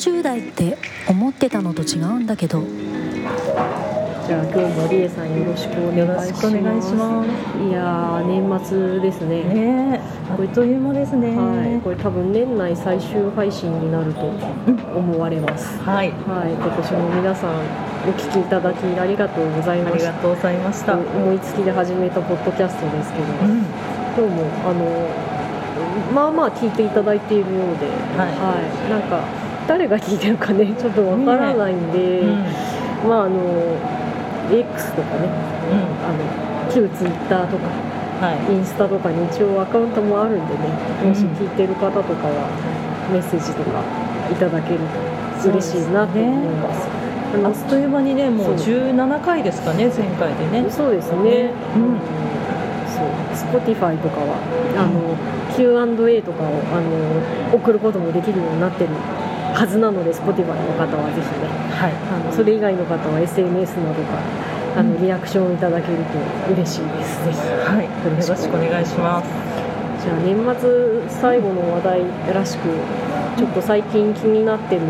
40代って思ってたのと違うんだけど。じゃあ今日もりえさんよろしくお願いします。いします。いやー年末ですね。ねえ。あっという間ですね。はい、これ多分年内最終配信になると思われます。はい。はい、今年も皆さんお聞きいただきありがとうございあました。りがとうございました、思いつきで始めたポッドキャストですけど、うん。今日もあのまあまあ聞いていただいているようで、はい。なんか誰が聞いてるかねちょっとわからないんで、うん。まああの X とかねあの旧 Twitter とかはい。インスタとかに一応アカウントもあるんでねもし聞いてる方とかはメッセージとかいただけると嬉しいなと思います。あっという間にねもう17回ですかね前回でね。そうですね。うん。そう、Spotify とかはあの Q&A とかをあの送ることもできるようになってるはずなので Spotify の方はぜひね、はい。あのそれ以外の方は SNS などからあのリアクションいただけると嬉しいです。ぜひ。はい。よろしくお願いします。じゃあ年末最後の話題らしくちょっと最近気になってる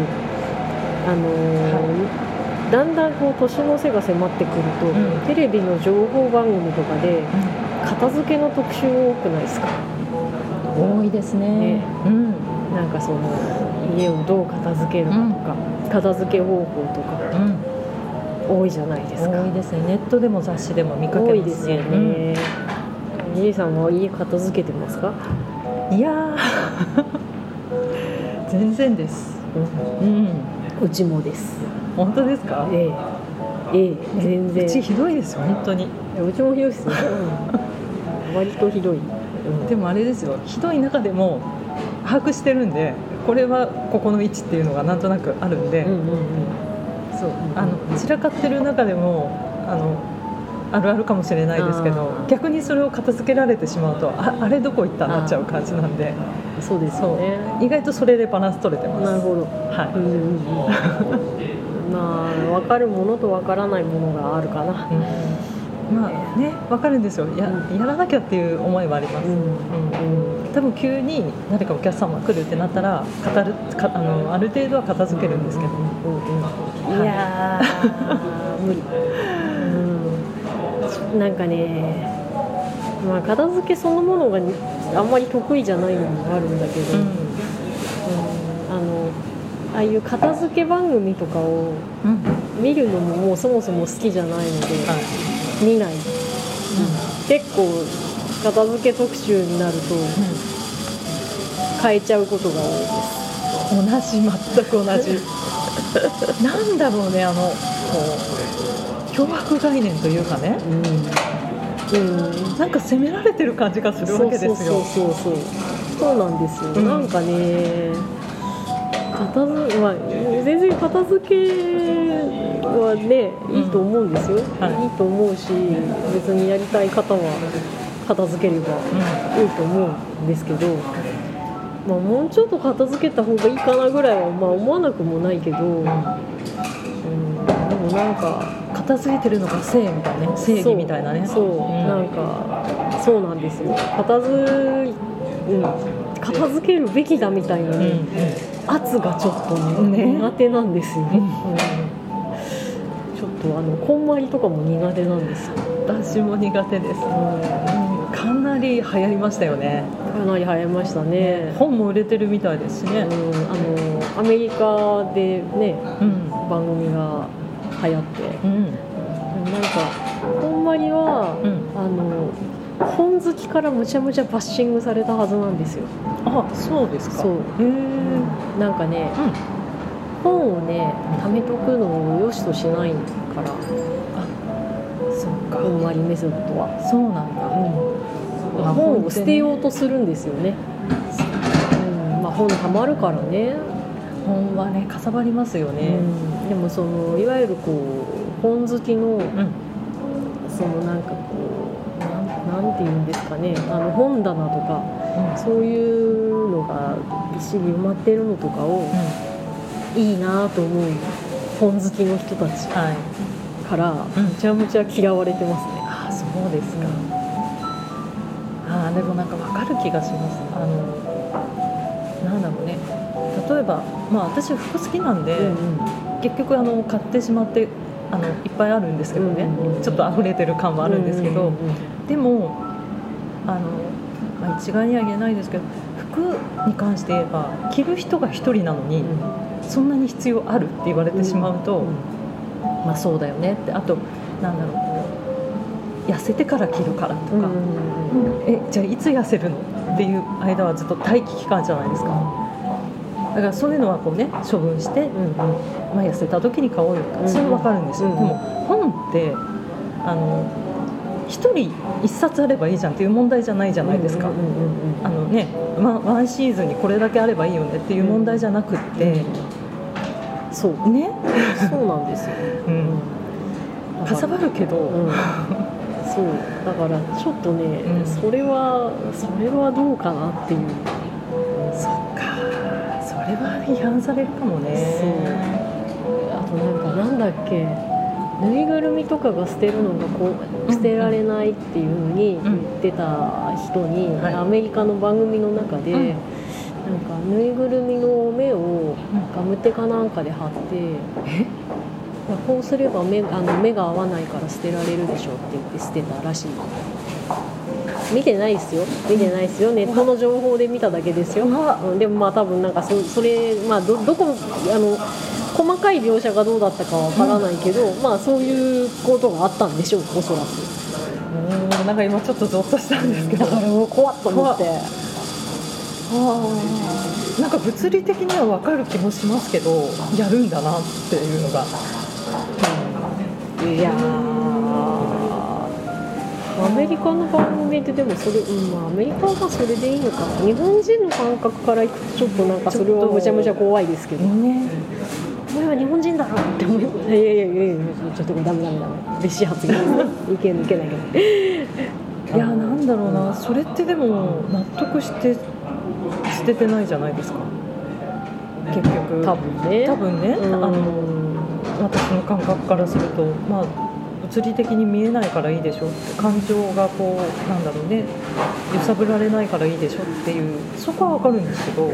あのーだんだんこう年の瀬が迫ってくると、うん。テレビの情報番組とかで片付けの特集多くないですか？多いですね。ね。うんなんかその家をどう片付けるかとか、片付け方法とかうん。多いじゃないですか。多いですね。ネットでも雑誌でも見かけますね、リリーさんは家片付けてますか、うんいやー。全然です。うん。うちもです。本当ですか？ええ。ええ全然。うちひどいですよ本当に。うちもひどいですね、割とひどい、うん。でもあれですよ。ひどい中でも把握してるんでこれはここの位置っていうのがなんとなくあるんで、散らかってる中でもあのあるあるかもしれないですけど逆にそれを片付けられてしまうとああれどこ行ったなっちゃう感じなんで。そうですね。意外とそれでバランス取れてます。なるほど。はい、うんうんうん。まあ分かるものと分からないものがあるかな。うんまあね分かるんですよ。ややらなきゃっていう思いはあります、うん。うん。多分急に誰かお客様が来るってなったら語るかあのある程度は片付けるんですけど、うん。うん。いやー 無理、うん、なんかねまあ片付けそのものがあんまり得意じゃないのもあるんだけど、うん。あのああいう片付け番組とかをうん。見るのももうそもそも好きじゃないので、はい見ない、結構片付け特集になると変えちゃうことが多いです。同じ全く同じ。なんだろうねあのこう脅迫概念というかね。うん、なんか責められてる感じがするわけですよ。そうそうそうそう。そうなんですよ、うん。なんかね片付まあ全然片付けはねいいと思うんですよ、はい。い、いと思うし別にやりたい方は片付ければいいと思うんですけど、まあ、もうちょっと片付けた方がいいかなぐらいはまあ思わなくもないけど、うん、でもなんか片付いてるのが正みたいなね正義みたいなね。そう。そう、ん。なんかそうなんですよ。片付,、うん、片付けるべきだみたいなうん。ね、圧がちょっとねね。苦手なんですよ、うん。うん。ちょっとあのこんまりとかも苦手なんですよ、私も苦手です、うん、かなり流行りましたよね。かなり流行りましたね、本も売れてるみたいですしね。うん、あのアメリカでねうん。番組が流行って。うん。なんかこんまりは、うん。あの本好きからむちゃむちゃバッシングされたはずなんですよ。あそうですか。そう。へえなんかね本をね貯めとくのを良しとしないから。そっか。こんまりメソッドは、そうなんだ。あ本を捨てようとするんですよね、うん。まあ、本たまるからね、本はねかさばりますようねん、でもそのいわゆるこう本好きのうん。そのなんかこうなんなんて言うんですかねあの本棚とかそういうのがびっしり埋まってるのとかをいいなと思う本好きの人たちはい。からうん。むちゃむちゃ嫌われてますね、あそうですか、あーでもなんかわかる気がします。あのなんだろうね。例えば、まあ、私服好きなんで、うん。結局あの買ってしまってあのいっぱいあるんですけどね、ちょっと溢れてる感はあるんですけど、でもあの、まあ、一概には言えないですけど服に関して言えば着る人が一人なのに、そんなに必要あるって言われてしまうと、まあそうだよねって。あとなんだろう痩せてから着るからとか、えじゃあいつ痩せるの？っていう間はずっと待機期間じゃないですかだからそういうのはこうね処分して、うんうん。まあ、痩せた時に買おうよとか、うんそれは分かるんですよ、うんでも本ってあの一人一冊あればいいじゃんっていう問題じゃないじゃないですか、あのねワンワンシーズンにこれだけあればいいよねっていう問題じゃなくって、そうね、そうなんですよ、うん、かさばるけど、うん。そう。だからちょっとね、うん。それはそれはどうかなっていう批判されるかもね。あとなんかなんだっけ。ぬいぐるみとかが捨てるのがこう捨てられないっていうふうに言ってた人に、はい。アメリカの番組の中で、うん。なんかぬいぐるみの目をガムテかなんかで貼って、え？まあこうすれば目あの目が合わないから捨てられるでしょって言って捨てたらしい見てないですよ。見てないですよ。ネットの情報で見ただけですよ、うんでもまあ多分なんかそそれまあどどこあの細かい描写がどうだったかはわからないけど、まあそういうことがあったんでしょうおそらく。うんなんか今ちょっとゾッとしたんですけど、だからもう怖っと思って。なんか物理的には分かる気もしますけどやるんだなっていうのが。いやアメリカの番組ででもそれ、うんまあ、アメリカはそれでいいのか。な日本人の感覚からいくとちょっとなんかそれはむちゃむちゃ怖いですけど。ねお前は日本人だ。ろって思いいやいやいやいやちょっとこれダメダメダメ別紙発言ですねいけないけどいやなんだろうな。それってでも納得して捨ててないじゃないですか。結局。多分ね。多分ね、うん。あの私の感覚からするとまあ物理的に見えないからいいでしょって感情がこうなんだろうね揺さぶられないからいいでしょっていうそこは分かるんですけど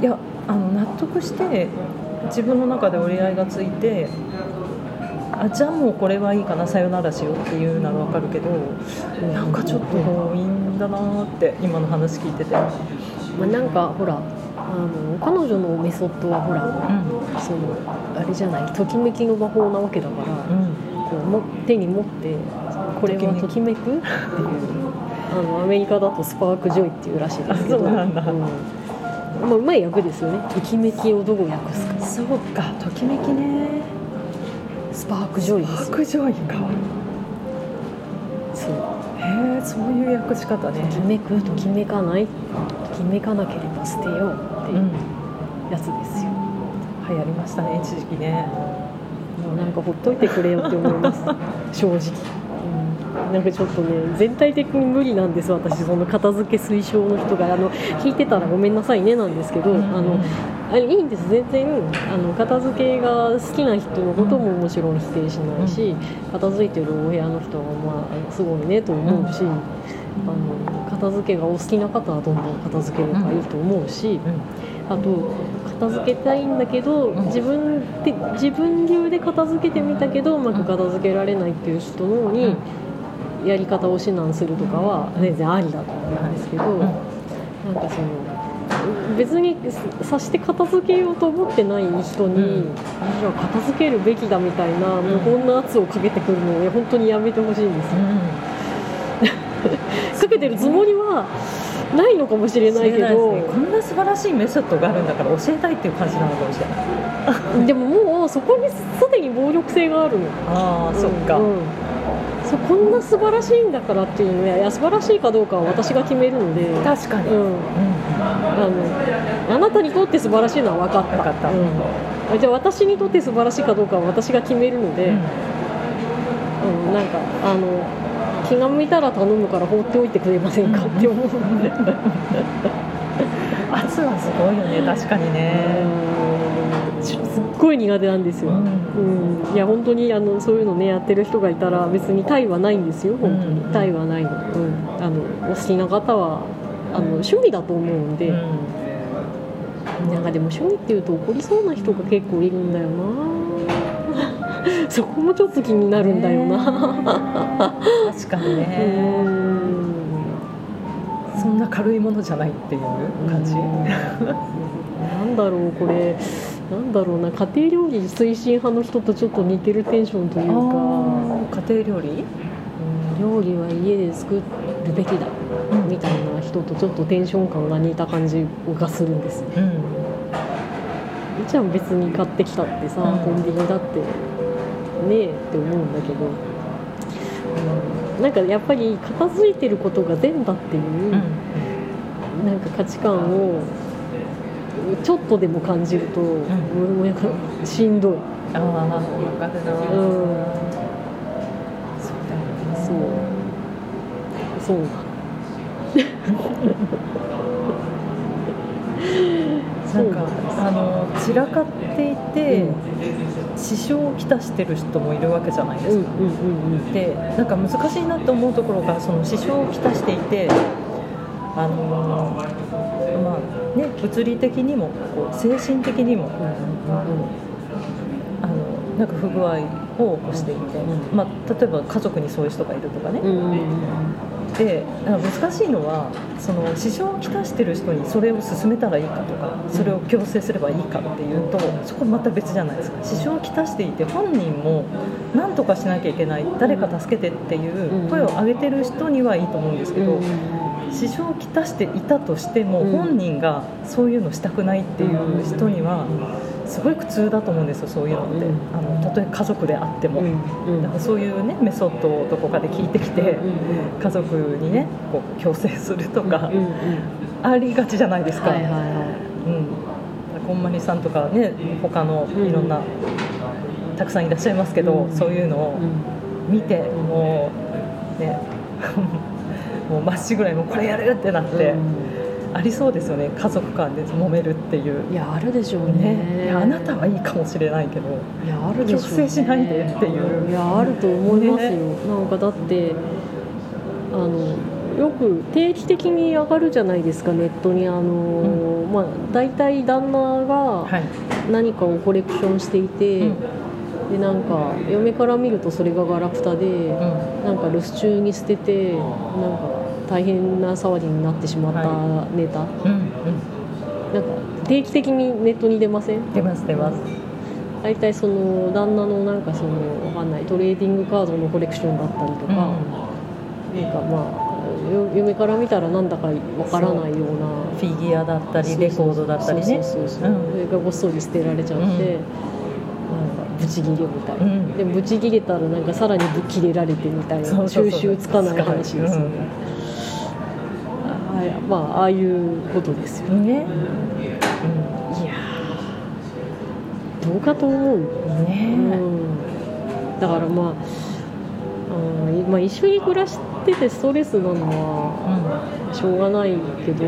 いやあの納得して自分の中で折り合いがついてあじゃあもうこれはいいかなさよならしようっていうなら分かるけどなんかちょっと強引だなーって今の話聞いてて、まあ、なんかほらあの彼女のメソッドはほらうそのあれじゃないときめきの魔法なわけだから、んうんも手に持ってこれはときめくっていう。あのアメリカだと spark joy っていうらしいですけど。あそうなんだ。うん。まあ、うまい訳ですよね。ときめきをどう訳すか。そうか。ときめきね。 spark joy ですよ。白状位かそう。へえそういう訳し方ね。ときめくときめかないときめかなければ捨てようっていうやつですよ、流行りましたね一時期ねなんかほっといてくれよって思います。正直、うん、なんかちょっとね全体的に無理なんです私。その片付け推奨の人が。あの聞いてたらごめんなさいねなんですけど、あのあれいいんです。全然あの片付けが好きな人のことももちろん否定しないし、片付いてるお部屋の人はまあすごいねと思うし、あの片付けがお好きな方はどんどん片付ければいいと思うし、あと片付けたいんだけど、ん。自分で自分流で片付けてみたけどうまく片付けられないっていう人のに、やり方を指南するとかは全然ありだと思うんですけど、なんかその別にさして片付けようと思ってない人に、うん。じゃあ片付けるべきだみたいな無言な圧をかけてくるのを本当にやめてほしいんですよ。かけてるつもりはないのかもしれないけど。こんな素晴らしいメソッドがあるんだから教えたいっていう感じなのかもしれないでももうそこにすでに暴力性があるの。ああそっか、うんそうこんな素晴らしいんだからっていうのやいや素晴らしいかどうかは私が決めるので。確かに、うん。うんあのあなたにとって素晴らしいのは分かった。分かった。うん、じゃあ私にとって素晴らしいかどうかは私が決めるので、うんなんかあの気が向いたら頼むから放っておいてくれませんか？って思うので、圧はすごいよね。確かにね。うん。すっごい苦手なんですよ、うん。うん、いや本当にあのそういうのねやってる人がいたら別にタイはないんですよ本当に、うんタイはないの,、うん、あのお好きな方はあの趣味だと思うんで、うん。なんかでも趣味っていうと怒りそうな人が結構いるんだよなそこもちょっと気になるんだよな、確かにうねん。そんな軽いものじゃないっていう感じ、なんだろうこれ。なんだろうな。家庭料理推進派の人とちょっと似てるテンションというか。家庭料理？うん料理は家で作るべきだ。みたいな人とちょっとテンション感が似た感じがするんです。ようん。いちゃん別に買ってきたってさ、うん。コンビニだってねえって思うんだけど、うんなんかやっぱり片付いてることが善だっていう、うん。なんか価値観をちょっとでも感じると、もうなんかしんどい、ああ分かるな、うん、そうだよね。そう。そう なんかあの散らかっていて、支障をきたしてる人もいるわけじゃないですか、でなんか難しいなって思うところがその支障をきたしていてあのまあね物理的にもこう精神的にもあのなんか不具合を起こしていて、うまあ、例えば家族にそういう人がいるとかね、で難しいのはその支障をきたしてる人にそれを勧めたらいいかとかそれを強制すればいいかっていうとそこまた別じゃないですか。支障をきたしていて本人も何とかしなきゃいけない誰か助けてっていう声を上げてる人にはいいと思うんですけど支障をきたしていたとしてもうん。本人がそういうのしたくないっていう人にはすごい苦痛だと思うんですよそういうのって。うん。あのたとえ家族であっても。うん。だからそういうねメソッドをどこかで聞いてきて、家族にねこう強制するとか、ありがちじゃないですか、はいはいはうん、こんまりさんとかね他のいろんな、たくさんいらっしゃいますけど、うん。そういうのを見て、もうね もうまっしぐらいもうこれやるってなって、ありそうですよね。家族間で揉めるっていう。いやあるでしょうね、ね。いやあなたはいいかもしれないけど。いやあるでしょうね。強制しないでっていう。いやあると思いますよ、ね。なんかだってあのよく定期的に上がるじゃないですかネットにあの、まあ大体旦那がはい、何かをコレクションしていて、うん。でなんか嫁から見るとそれがガラクタで、うん。なんか留守中に捨ててなんか大変な騒ぎになってしまったネタ、うんなんか定期的にネットに出ません？うん出ます出ます。大体その旦那のなんかそのわかんないトレーディングカードのコレクションだったりとか、なんかまあよ嫁から見たらなんだかわからないようなフィギュアだったりレコードだったりね。そうそうそうそう。うん。それがごっそり捨てられちゃって、うん。なんかブチギレみたいな、うん。でブチギレたらなんかさらに切れられてみたいな。収集つかない話ですよね、まあああいうことですよ、ね、いやー。どうかと思ううん、ね。うん、だからまあ、うんまあ、一緒に暮らしててストレスなのはしょうがないけど、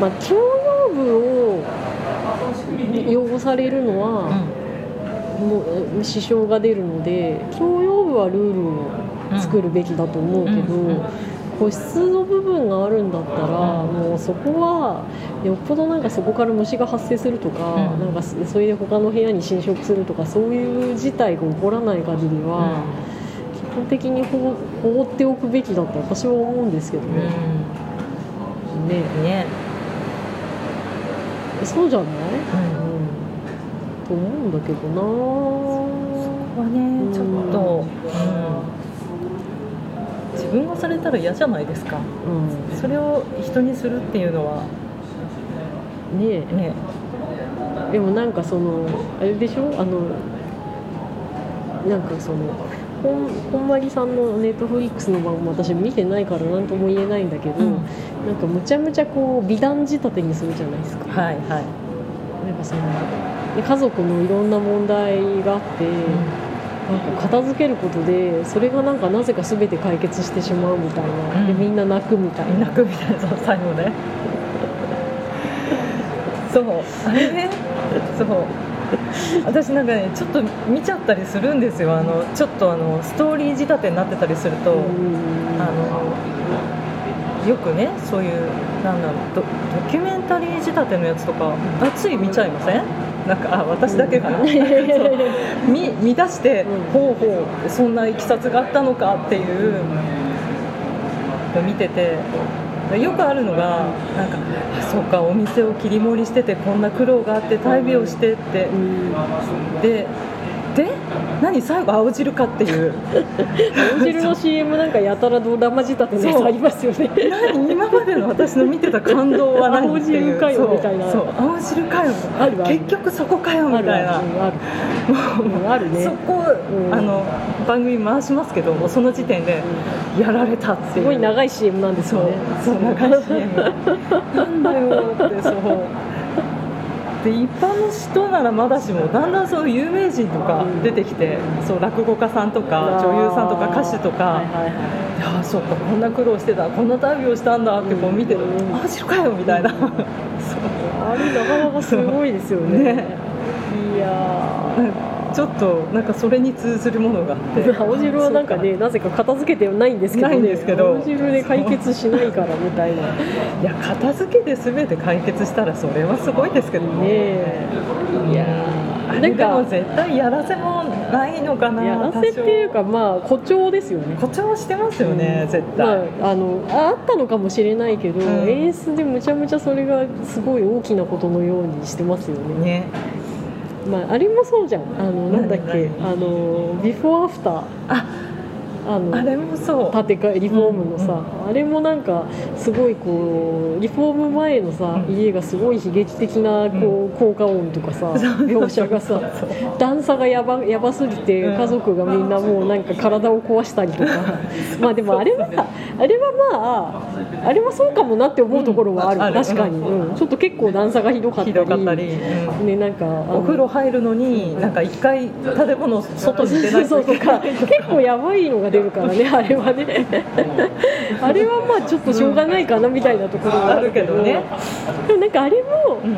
まあ、共用部を汚されるのは、もう支障が出るので共用部はルールを作るべきだと思うけど、うんうん個室の部分があるんだったら、うん。もうそこはよっぽどなんかそこから虫が発生するとか,、うん。なんかそそれで他の部屋に侵食するとかそういう事態が起こらない限りは、基本的に放放っておくべきだと私は思うんですけどうん。ね。ねね、そうじゃない、うん。うん、と思うんだけどな。ここはねちょっと、うん、自分がされたら嫌じゃないですか。うん。それを人にするっていうのは。ねえ。ねでもなんかそのあれでしょ？あのなんかそのほんほんまりさんのネットフリックスの番組私見てないから何とも言えないんだけど、うん。なんかむちゃむちゃこう美談仕立てにするじゃないですか。はいはい、なんかそので家族のいろんな問題があって、なんか片付けることでそれがなんかなぜか全て解決してしまうみたいな、うん。でみんな泣くみたいな。泣くみたいなそう 最後ね。そう。あれね。そう。私なんかねちょっと見ちゃったりするんですよ。あのちょっとあのストーリー仕立てになってたりすると、うん。あのよくねそういうなんだろうドドキュメンタリー仕立てのやつとかあつい見ちゃいません？なんかあ私だけかな。見見出して、うん。ほうほうそんないきさつがあったのかっていう見てて。よくあるのがなんかあそうかお店を切り盛りしててこんな苦労があって大病をしてって。うん。でで何最後青汁かっていう。青汁の CM なんかやたらドラマ仕立てのやつありますよね。何今までの私の見てた感動は何青汁かよみたいな。そう青汁かよ。結局そこかよみたいな。あるね。そこ、うん。あの番組回しますけどもうその時点でやられたっていう。すごい長い CM なんですよね。そう長い CM なんだよってそうで一般の人ならまだしもだんだんその有名人とか出てきて、そう落語家さんとか女優さんとか歌手とか、はいはいはい。いやーそうかこんな苦労してたこんな旅をしたんだってこう見てるうん。あ知るかよみたいな。そう。あれなかなかすごいですよね。ね。いや ちょっとなんかそれに通ずるものがあって。ー 青汁はなんかねなぜか片付けてないんですけどね。ないんですけど。青汁で解決しないからみたいな。ね いや片付けで全て解決したらそれはすごいですけどね。え。いやあれでも絶対やらせもないのかなやらせっていうかまあ誇張ですよね。誇張してますよね、絶ま対、あ、あのああったのかもしれないけど、ん。演出でむちゃむちゃそれがすごい大きなことのようにしてますよね。ねまあ、あれもそうじゃん。あのなんだっけ。何あのビフォーアフターああのあれもそう。建て替えリフォームのさ、うん。あれもなんかすごいこうリフォーム前のさ、うん。家がすごい悲劇的なこう、効果音とかさ描写がさ段差がやばやばすぎてうん。家族がみんなもうなんか体を壊したりとか。まあでもあれはあれはまああれはそうかもなって思うところはある,、うん。確かに、ちょっと結構段差がひどかったりねなんかお風呂入るのになんか一回建物外に出ないとか結構やばいのが出るからねあれはね。あれはまあちょっとしょうがないかなみたいなところがあるけどね。でもなんかあれもうん。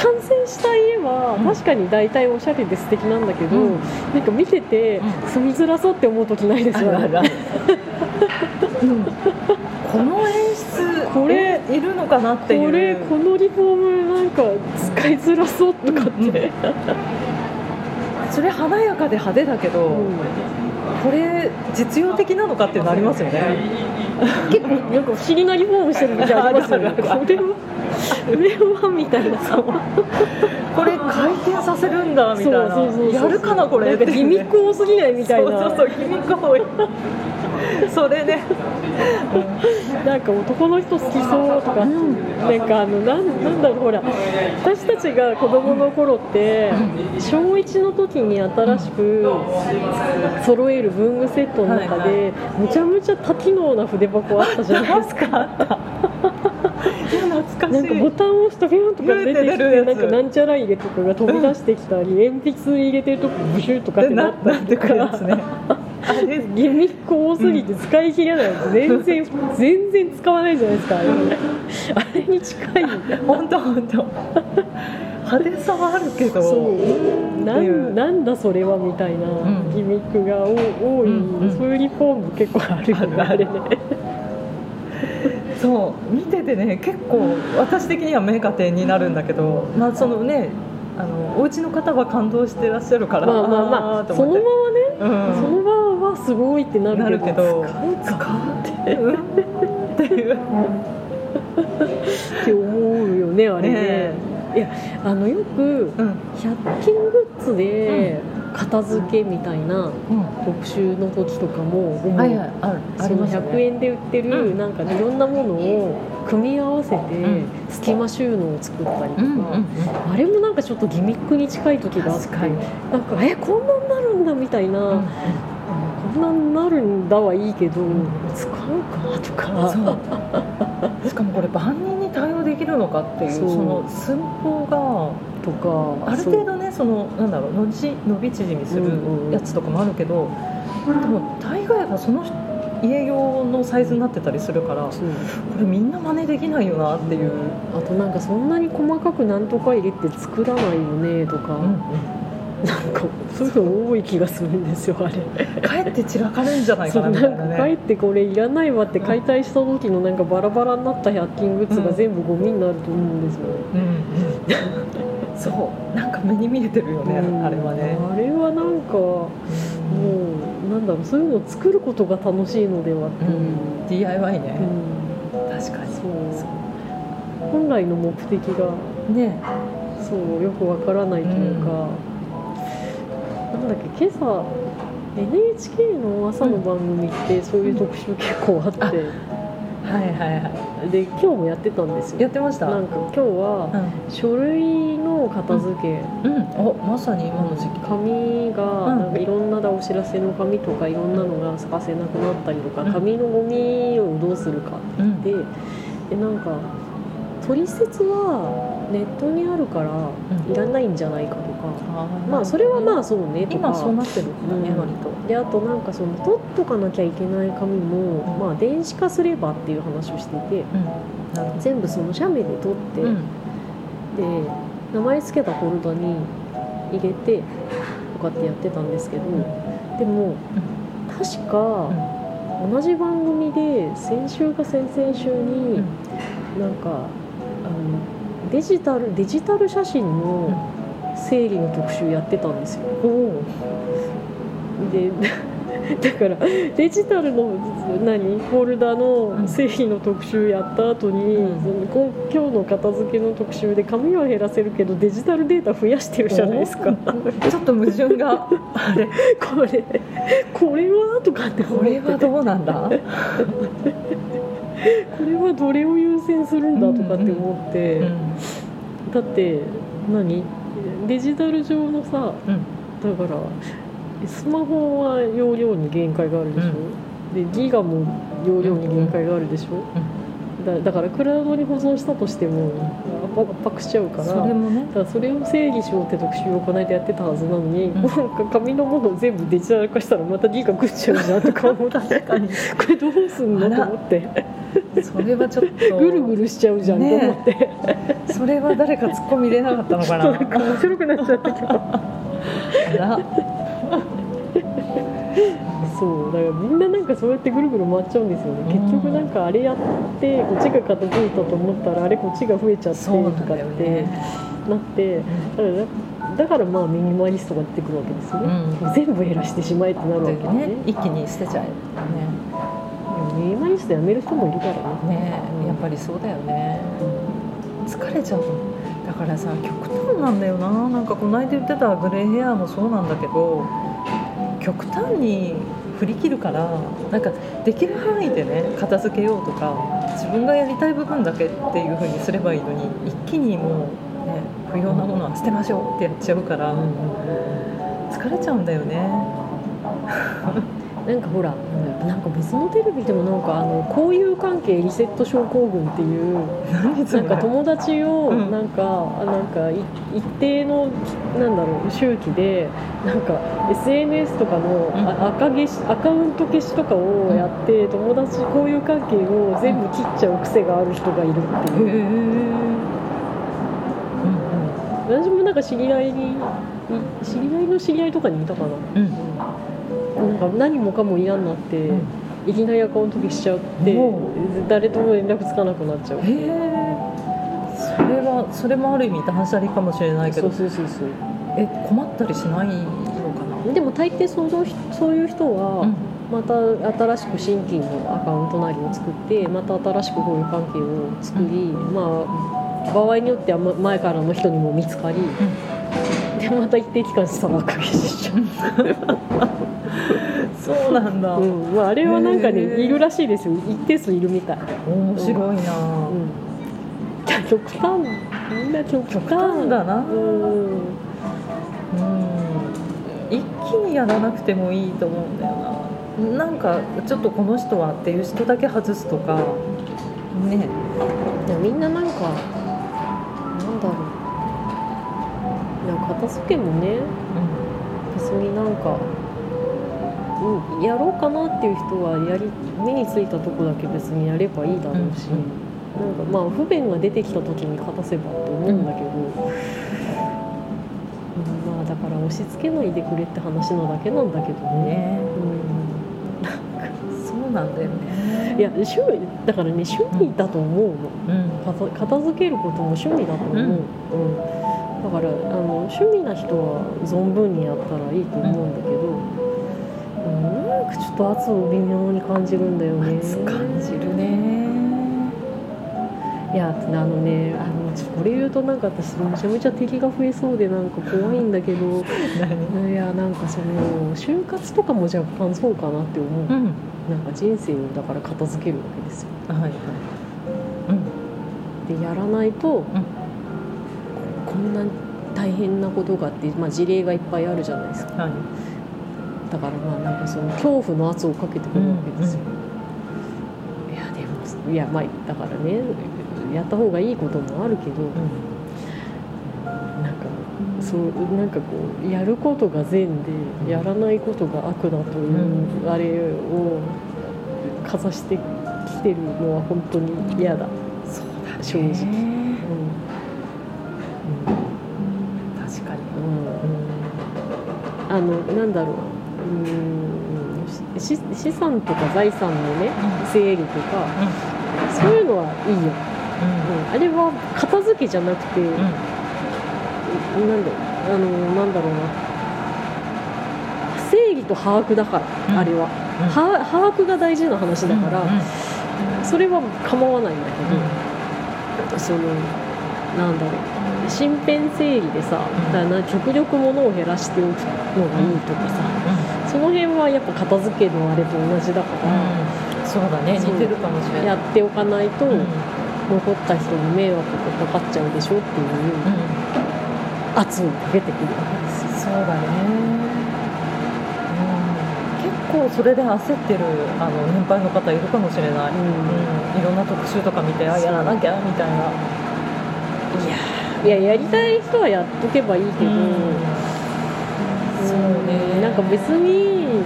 完成した家はうん。確かに大体おしゃれで素敵なんだけど、うん。なんか見ててうん。住みづらそうって思う時ないですよね。うん。この演出これえいるのかなっていう。これこのリフォームなんか使いづらそうとかって、うん。うん。それ華やかで派手だけど、うんこれ実用的なのかってなりますよね。結構なんか不思議なリフォームしてる時ありますよね。これは？これはみたいな。さこれ回転させるんだみたいな。そうそうそうそう。やるかなこれ。なんかギミック多すぎないみたいな。そうそうそうギミック多い。それね。なんか男の人好きそうとか、なんかあのなんなんだろうほら。私たちが子供の頃って小1の時に新しく揃える文具セットの中はいでむちゃむちゃ多機能な筆箱あったじゃないですか。いや懐かしい。なんかボタンを押すとビューンとか出てきてなんかなんちゃら入れとかが飛び出してきたり、鉛筆入れてるとこブシューとかってななったりとか、ね。あれ。ギミック多すぎて使い切れない全然全然使わないじゃないですかあれ。あれに近い。本当本当。派手さはあるけど。そう。なんなんだそれはみたいなうん。ギミックが多多い、うんうん。そういうリフォーム結構あるよね。あれねそう見ててね結構私的には目が点になるんだけどまあそのねあのお家の方は感動してらっしゃるからまあまあまあそのーと思場はね、ってその場はすごいってなるけどなるけど使うかって。うん。っていう。って思うよねあれね。ねいやあのよくうん。100均グッズで片付けみたいなうん。特集の時とかもそのりますよね。100円で売ってる、うん。なんかいろんなものを組み合わせてん。隙間収納を作ったりとか、あれもなんかちょっとギミックに近い時があってなんかえこんなんなるんだみたいな、うん。こんなんなるんだはいいけど、使うかとか。そう。しかもこれ万人に対応できるのかっていう。その寸法がとかある程度ねそのなんだろう伸び縮みするうんうんやつとかもあるけど、でも大概がその家用のサイズになってたりするからこれみんな真似できないよなっていう、あとなんかそんなに細かくなんとか入れて作らないよねとか、うんうん。なんかそういうの多い気がするんですよあれ。かえって散らかるんじゃないかなみたいなね。か帰ってこれいらないわって解体した時のなんかバラバラになった100均グッズが全部ゴミになると思うんですよ、うんうんそうなんか目に見えてるよね、うん。あれはね、あれはなんかもうなんだろうそういうのを作ることが楽しいのではって。いう、うん DIY ね、うん。確かに。そう。本来の目的がね。そうよくわからないというか、なんだっけ今朝 NHK の朝の番組ってそういう特集結構あって、はいはいはで今日もやってたんですよ。いやってました？なんか今日は書類の片付け、うん、うん、おまさに今の時期。紙がうん。なんかいろんなお知らせの紙とかいろんなのが探せなくなったりとか、うん。紙のゴミをどうするかうん。ででなんか取説はネットにあるからうん。いらないんじゃないかとか、あー。まあそれはまあそうねとか。今そうなってるんだね、うん。割と。であとなんかその取っとかなきゃいけない紙も、まあ電子化すればっていう話をしてて全部その写メで撮って、で名前付けたフォルダに入れてとかってやってたんですけど、でも確か同じ番組で先週か先々週になんかあのデジタルデジタル写真の整理の特集やってたんですよ。おで だからデジタルの何フォルダの整理の特集やった後に、うん。そのこ今日の片付けの特集で紙は減らせるけどデジタルデータ増やしてるじゃないですか。ちょっと矛盾が あれ。これこれは？とかって。これはどうなんだ？これはどれを優先するんだとかって思って、うん。だって何？デジタル上のさうん。だからスマホは容量に限界があるでしょ、でギガも容量に限界があるでしょ、だだからクラウドに保存したとしても圧迫しちゃうからそれもね。だからそれを整理しようって特集をこの間やってたはずなのに、うん。なんか紙のものを全部デジタル化したらまたギガ食っちゃうじゃんとか思って確かに。これどうすんの？と思って。それはちょっと。ぐるぐるしちゃうじゃんと思って、それは誰か突っ込み入れなかったのかな。なんか面白くなっちゃったけど。あらそうだからみんななんかそうやってぐるぐる回っちゃうんですよね、うん。結局なんかあれやってこっちが片付いたと思ったらあれこっちが増えちゃってとかってなってだからだからまあミニマリストが出てくるわけですよね、うん。全部減らしてしまえってなるわけね。ね。一気に捨てちゃえでもミニマリストやめる人もいるからね。ねねやっぱりそうだよね。疲れちゃう。だからさ極端なんだよな。なんかこの間言ってたグレーヘアもそうなんだけど極端に振り切るからなんかできる範囲でね片付けようとか自分がやりたい部分だけっていう風にすればいいのに一気にもうね不要なものは捨てましょうってやっちゃうから疲れちゃうんだよねなんかほらなんか別のテレビでもなんかあの交友関係リセット症候群っていうなんか友達をうん。なんか、あなんかい一定のなんだろう周期でなんか SNS とかの、う赤消しアカウント消しとかをやって、友達交友関係を全部切っちゃう癖がある人がいるっていう、私もなんか知り合いにい知り合いの知り合いとかにいたかな。うん。うんなんか何もかも嫌になって、うん。いきなりアカウント消しちゃって誰とも連絡つかなくなっちゃう。それはそれもある意味断捨離かもしれないけど。そうそうそうそう。え困ったりしないのかな？でも大抵そのそういう人は、うん。また新しく新規のアカウントなりを作ってまた新しく交友関係を作り、まあ場合によってはま前からの人にも見つかり、でまた一定期間したら赤消ししちゃう、そうなんだ、うんまあ、あれはなんかねいるらしいですよ。一定数いるみたい、面白いな、うん、極端。みんな極端。極端だな。うん。うん一気にやらなくてもいいと思うんだよな。なんかちょっとこの人はっていう人だけ外すとか。ね。みんななんか片付けもね別になんか、うん、やろうかなっていう人はやり目についたとこだけ別にやればいいだろうし、うんなんかまあ不便が出てきた時に片せばと思うんだけど、うんまあだかから押し付けないでくれって話なだけなんだけどね。ね。うそうなんだよね。んいや趣味だからね趣味だと思うの。うん。片片付けることも趣味だと思う、うんだからあの趣味な人は存分にやったらいいと思うんだけど、うんなんかちょっと圧を微妙に感じるんだよね。熱感じるね。いやあのねあのこれ言うとなんか私めちゃめちゃ敵が増えそうでなんか怖いんだけど。何？いやなんかその就活とかも若干そうかなって思う、うん。なんか人生をだから片付けるわけですよ。はいはい。うん。でやらないと、こんな大変なことがあって、まあ、事例がいっぱいあるじゃないですか。はい。だからまあなんかその恐怖の圧をかけてくるわけですよ、いやでもいやまあだからねやった方がいいこともあるけど、なんかそうなんかこうやることが善でやらないことが悪だという、うあれをかざしてきてるのは本当に嫌だ、そうだ正直ねうん確かに。うんあのなんだろう。うん。し資産とか財産のね整理とかそういうのはいいよ、うん、あれは片付けじゃなくて、うん。うんなんだあのなんだろうな。正義と把握だから、うん。あれは、は把握が大事な話だから、それは構わないんだけど、そのなんだろう身辺整理でさ、んだな極力物を減らしておくのがいいとかさ、その辺はやっぱ片付けのあれと同じだから、うん。そうだね似てるかもしれない。やっておかないと、うん。残った人に迷惑がかかっちゃうでしょっていう圧をかけてくるわけですよ。そうだね、構それで焦ってるあの年配の方いるかもしれない、うん。いろんな特集とか見てあやらなきゃみたいな、いやいややりたい人はやっとけばいいけど、そうね。なんか別に、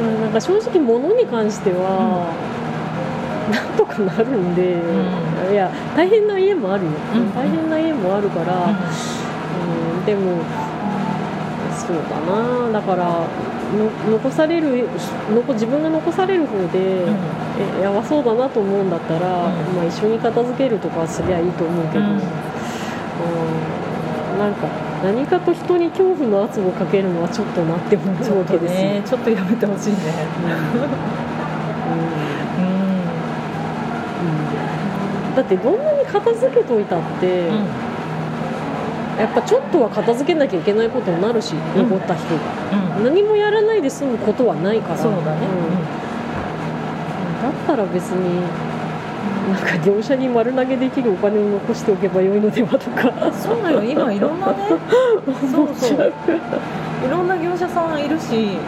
うんなんか正直物に関しては、なんとかなるんで、ういや大変な家もあるよ、うん。大変な家もあるから、うん。でもそうだな。だからの残される残自分が残される方で、えやばそうだなと思うんだったら、うん。まあ、一緒に片付けるとかすりゃいいと思うけど、うん。うんなんか何かと人に恐怖の圧をかけるのはちょっとなって思うわけですよ。ね。ちょっとやめてほしいね。うん。うん。うん。だってどんなに片付けといたって、やっぱちょっとは片付けなきゃいけないことになるし、うん。残った人が。うん。何もやらないで済むことはないから。そうだね、うん。だったら別になんか業者に丸投げできるお金を残しておけばよいのではとか。そうだよ。今いろんなね。そうそう。い。ろんな業者さんいるし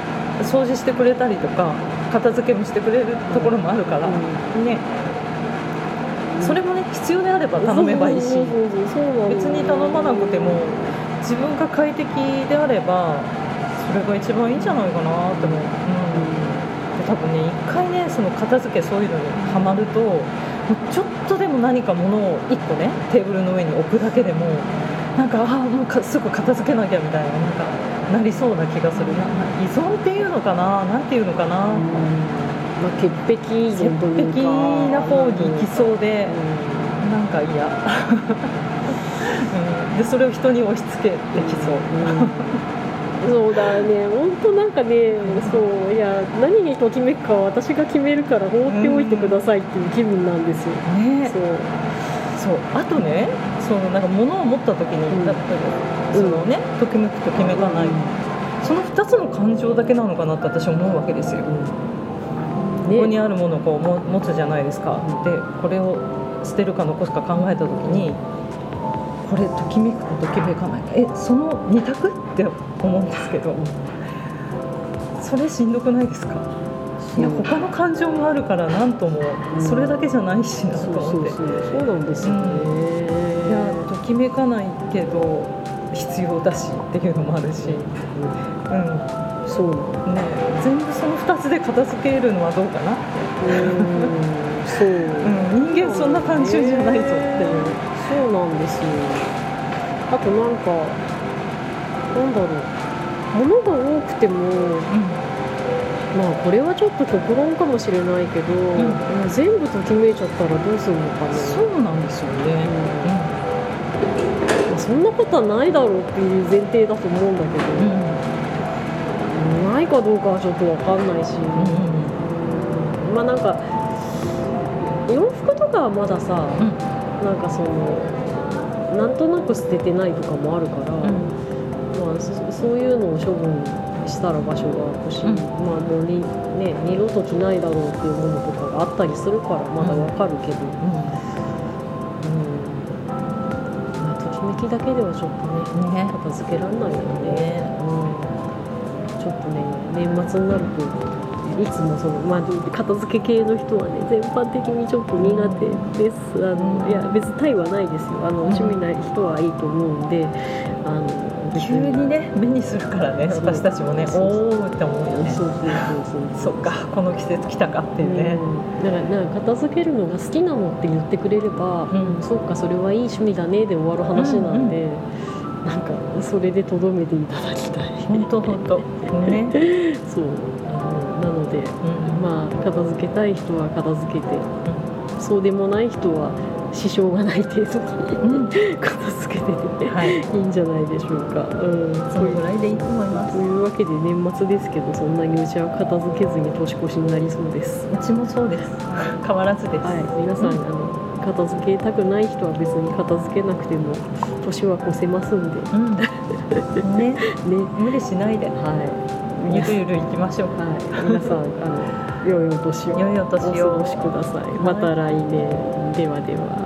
掃除してくれたりとか片付けもしてくれるところもあるから、ね。それもね必要であれば頼めばいいし。別に頼まなくても自分が快適であればそれが一番いいんじゃないかなって思う、うん、で多分ね一回ねその片付けそういうのにはまるとちょっとでも何か物を1個ねテーブルの上に置くだけでもなんかああもうかすぐ片付けなきゃみたいななんかなりそうな気がする。依存っていうのかな？なんていうのかな、まあ、潔癖依潔癖な方に行きそうで、うなんか嫌、うん、でそれを人に押し付けてきそう、ん そうだね。本当なんかねそういや何にときめくかは私が決めるから放っておいてくださいっていう気分なんですよ、ね。そう。そう。あとねそのなんか物を持った時に、うんだったらそのねときめくときめかない、その2つの感情だけなのかなって私思うわけですよ、ここにあるものをこうも持つじゃないですか、でこれを捨てるか残すか考えた時にこれときめくかときめかないか。えその2択って思うんですけど。それしんどくないですか？いや他の感情もあるからなんともうん。それだけじゃないしなと思って、そうそうそうなんですよね、いやときめかないけど必要だしっていうのもあるし、うん。そう。ね、全部その2つで片付けるのはどうかな、うん。そう、うん、人間そんな単純じゃないぞっていう。そうなんですよ。あとなんかなんだろう。物が多くてもまあこれはちょっと極論かもしれないけど、ん。まあ全部ときめいちゃったらどうするのかねそうなんですよね、まあそんなことはないだろうっていう前提だと思うんだけど、うん。うんないかどうかはちょっとわかんないし、まあなんか洋服とかはまださ、なんかそのなんとなく捨ててないとかもあるから、まあ、そそういうのを処分したら場所が空くし、うん。まあもうに、ね、二度と着ないだろうっていうものとかがあったりするからまだわかるけど、うん。まあ、ときめきだけではちょっとねね。片付けられないよね。ね。うん。ちょっとね年末になるといつもその、まあ、片付け系の人はね全般的にちょっと苦手です。あのいや別に対はないですよ。あのうん。趣味ない人はいいと思うんであの別急にね目にするからね私たちもねおおって思うよね。そうそうそうそうそっかこの季節来たかっていうね、うん、だからなんか片付けるのが好きなのって言ってくれれば、うん。そうかそれはいい趣味だねで終わる話なんで、なんかそれでとどめていただきたい。本当本当。ね、そうなのでうんまあ片付けたい人は片付けて、そうでもない人は支障がない程度うんに片付けてて、はい。い、いんじゃないでしょうか。うん、そのぐらいでいいと思います。というわけで年末ですけどそんなにうちは片付けずに年越しになりそうです。うちもそうです。変わらずです、はい、皆さん。あの片付けたくない人は別に片付けなくても年は越せますんで。うん。ね。ね。無理しないで。はい。ゆるゆるいきましょう。はい、皆さんあの良いお年を。良いお年を。お過ごしください。また来年。ではでは。